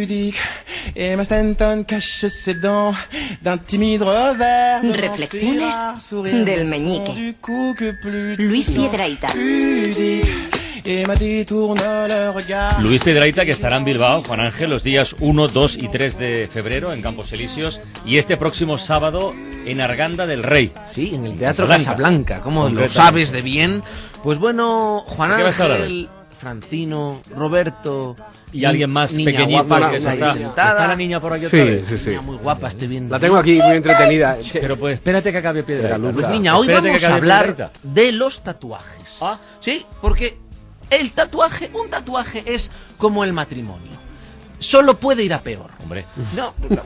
pudique. Emma Stanton cache ses dents d'un timide revers. Reflexiones del meñique. du cou que plus Luis pudique. Regard. Luis Piedrahita, que estará en Bilbao, Juan Ángel, los días 1, 2 y 3 de febrero en Campos Elíseos y este próximo sábado en Arganda del Rey. Sí, en el Teatro Casablanca. Casablanca, como lo sabes de bien. Pues bueno, Juan ¿De qué vas a hablar Ángel, Francino, Roberto Y alguien más niña pequeñito guapa que está está, sentada. está la niña por aquí Sí, otra vez. sí, sí. Niña muy guapa, estoy viendo. La tengo aquí muy entretenida. Pero pues espérate que acabe Piedrahita. Pues Pues niña, hoy Espérate vamos a hablar de los tatuajes. Ah. Sí, porque el tatuaje, un tatuaje es como el matrimonio. Solo puede ir a peor. Hombre, No, no.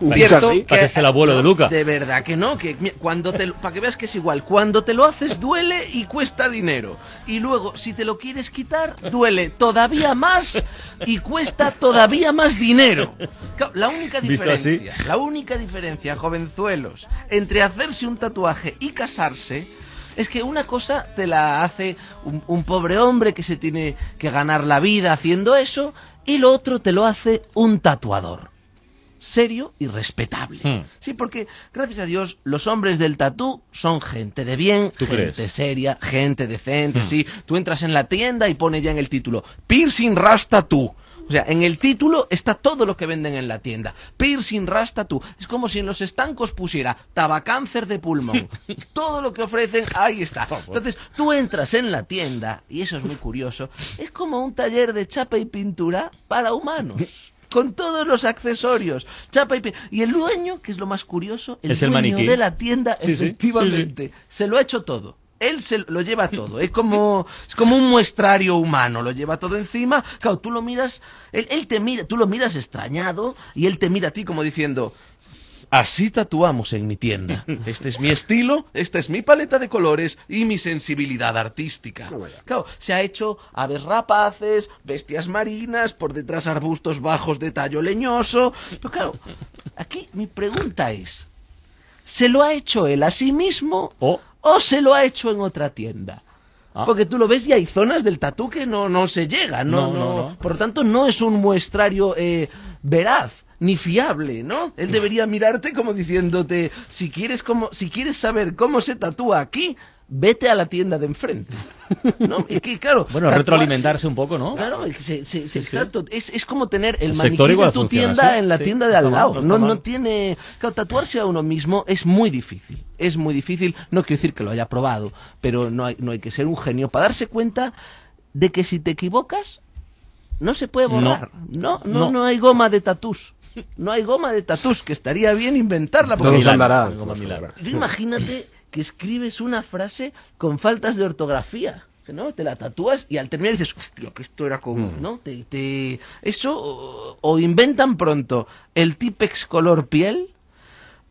¿Dicho cierto así? que Pareces el abuelo de Luca. De verdad que no, que cuando te para que veas que es igual, cuando te lo haces duele y cuesta dinero. Y luego si te lo quieres quitar, duele todavía más y cuesta todavía más dinero. La única diferencia, la única diferencia, jovenzuelos, entre hacerse un tatuaje y casarse es que una cosa te la hace un, un pobre hombre que se tiene que ganar la vida haciendo eso y lo otro te lo hace un tatuador serio y respetable. Hmm. Sí, porque gracias a Dios los hombres del tatú son gente de bien, ¿Tú gente crees? seria, gente decente. Hmm. Sí, tú entras en la tienda y pone ya en el título Piercing Rasta Tattoo. O sea, en el título está todo lo que venden en la tienda. Piercing Rasta Tattoo. Es como si en los estancos pusiera tabacáncer de pulmón. todo lo que ofrecen, ahí está. Entonces, tú entras en la tienda, y eso es muy curioso, es como un taller de chapa y pintura para humanos. Con todos los accesorios, chapa y. Y el dueño, que es lo más curioso, el Es el dueño maniquí. de la tienda, Sí, sí, efectivamente, se lo ha hecho todo. Él se lo lleva todo, es como, es como un muestrario humano, lo lleva todo encima. Claro, tú lo miras, él, él te mira, tú lo miras extrañado y él te mira a ti como diciendo, así tatuamos en mi tienda. Este es mi estilo, esta es mi paleta de colores y mi sensibilidad artística. Claro, se ha hecho aves rapaces, bestias marinas, por detrás arbustos bajos de tallo leñoso. Pero claro, aquí mi pregunta es, ¿se lo ha hecho él a sí mismo O- o se lo ha hecho en otra tienda? Ah. Porque tú lo ves y hay zonas del tatú que no, no se llega, no, No, no, no, no. Por lo tanto, no es un muestrario eh, veraz ni fiable, ¿no? Él debería mirarte como diciéndote, si quieres como, si quieres saber cómo se tatúa aquí, vete a la tienda de enfrente, ¿no? Y que claro, bueno, tatuarse- retroalimentarse un poco, ¿no? Claro, es, se- se- sí. exacto. Es, es como tener el El maniquí de tu tienda en la sí. tienda de al lado. no No, no tiene. Claro, tatuarse a uno mismo es muy difícil. Es muy difícil. No quiero decir que lo haya probado, pero no hay, no hay que ser un genio para darse cuenta de que si te equivocas, no se puede borrar. No, no, No. no, hay goma de tatús. No hay goma de tatús, que estaría bien inventarla. Porque andará. Milán. Tú imagínate que escribes una frase con faltas de ortografía. que ¿No? Te la tatúas y al terminar dices, hostia, que esto era como, Mm. ¿no? Te, te- Eso, o, o inventan pronto el Tipex color piel,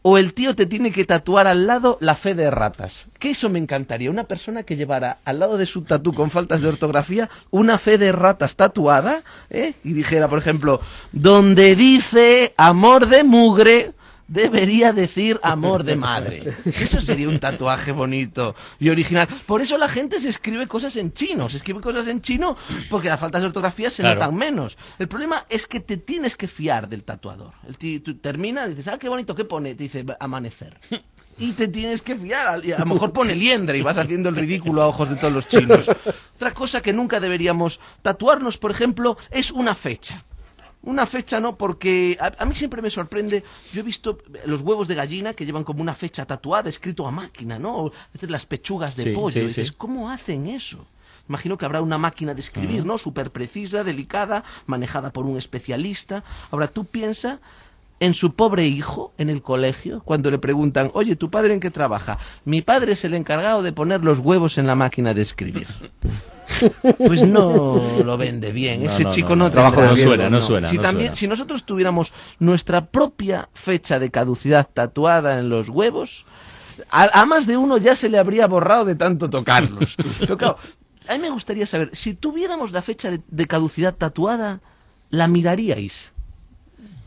o el tío te tiene que tatuar al lado la fe de ratas. Que eso me encantaría. Una persona que llevara al lado de su tatú con faltas de ortografía una fe de ratas tatuada, ¿eh? Y dijera, por ejemplo, donde dice amor de mugre, debería decir amor de madre. Eso sería un tatuaje bonito y original. Por eso la gente se escribe cosas en chino. Se escribe cosas en chino porque las faltas de ortografía se Claro. notan menos. El problema es que te tienes que fiar del tatuador. El ti- tú termina, dices, ah, qué bonito, ¿qué pone? Te dice, amanecer. Y te tienes que fiar. A lo mejor pone liendre y vas haciendo el ridículo a ojos de todos los chinos. Otra cosa que nunca deberíamos tatuarnos, por ejemplo, es una fecha. Una fecha no, porque a, a mí siempre me sorprende. Yo he visto los huevos de gallina que llevan como una fecha tatuada, escrito a máquina, ¿no? O a veces las pechugas de Sí, pollo. sí, y dices, sí. ¿cómo hacen eso? Imagino que habrá una máquina de escribir, ¿no? Súper precisa, delicada, manejada por un especialista. Ahora, tú piensa en su pobre hijo en el colegio, cuando le preguntan, oye, ¿tu padre en qué trabaja? Mi padre es el encargado de poner los huevos en la máquina de escribir. Pues no lo vende bien. No, Ese no, chico no, no, no. Suena, no suena, Si también, suena. si nosotros tuviéramos nuestra propia fecha de caducidad tatuada en los huevos, a, a más de uno ya se le habría borrado de tanto tocarlos. Pero claro, a mí me gustaría saber, si tuviéramos la fecha de, de caducidad tatuada, ¿la miraríais?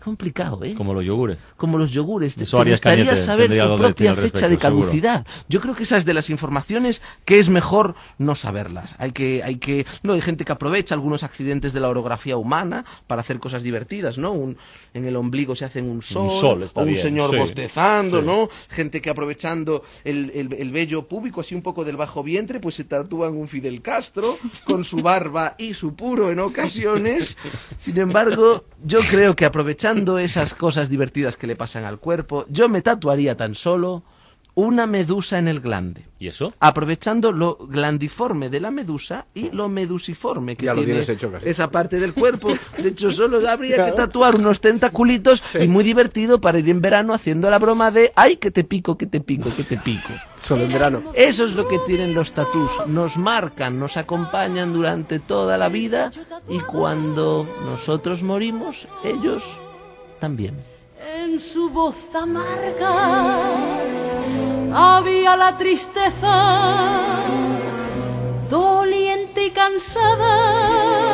Complicado, ¿eh? Como los yogures. como los yogures. Te, gustaría Cañete saber tu propia fecha de seguro. caducidad. Yo creo que esa es de las informaciones que es mejor no saberlas. Hay que, hay que, no, hay gente que aprovecha algunos accidentes de la orografía humana para hacer cosas divertidas, ¿no? Un, en el ombligo se hacen un sol, sol está o un bien, señor sí, bostezando, sí. ¿no? Gente que aprovechando el, el, el vello púbico, así un poco del bajo vientre, pues se tatúan un Fidel Castro con su barba y su puro en ocasiones. Sin embargo, yo creo que aprovechando esas cosas divertidas que le pasan al cuerpo, yo me tatuaría tan solo una medusa en el glande. ¿Y eso? Aprovechando lo glandiforme de la medusa y lo medusiforme que Ya lo tiene tienes hecho casi. esa parte del cuerpo. De hecho, solo habría Claro. que tatuar unos tentaculitos y muy divertido para ir en verano haciendo la broma de ¡ay, que te pico, que te pico, que te pico! Solo en verano. Eso es lo que tienen los tatús. Nos marcan, nos acompañan durante toda la vida y cuando nosotros morimos, ellos también. En su voz amarga había la tristeza, doliente y cansada,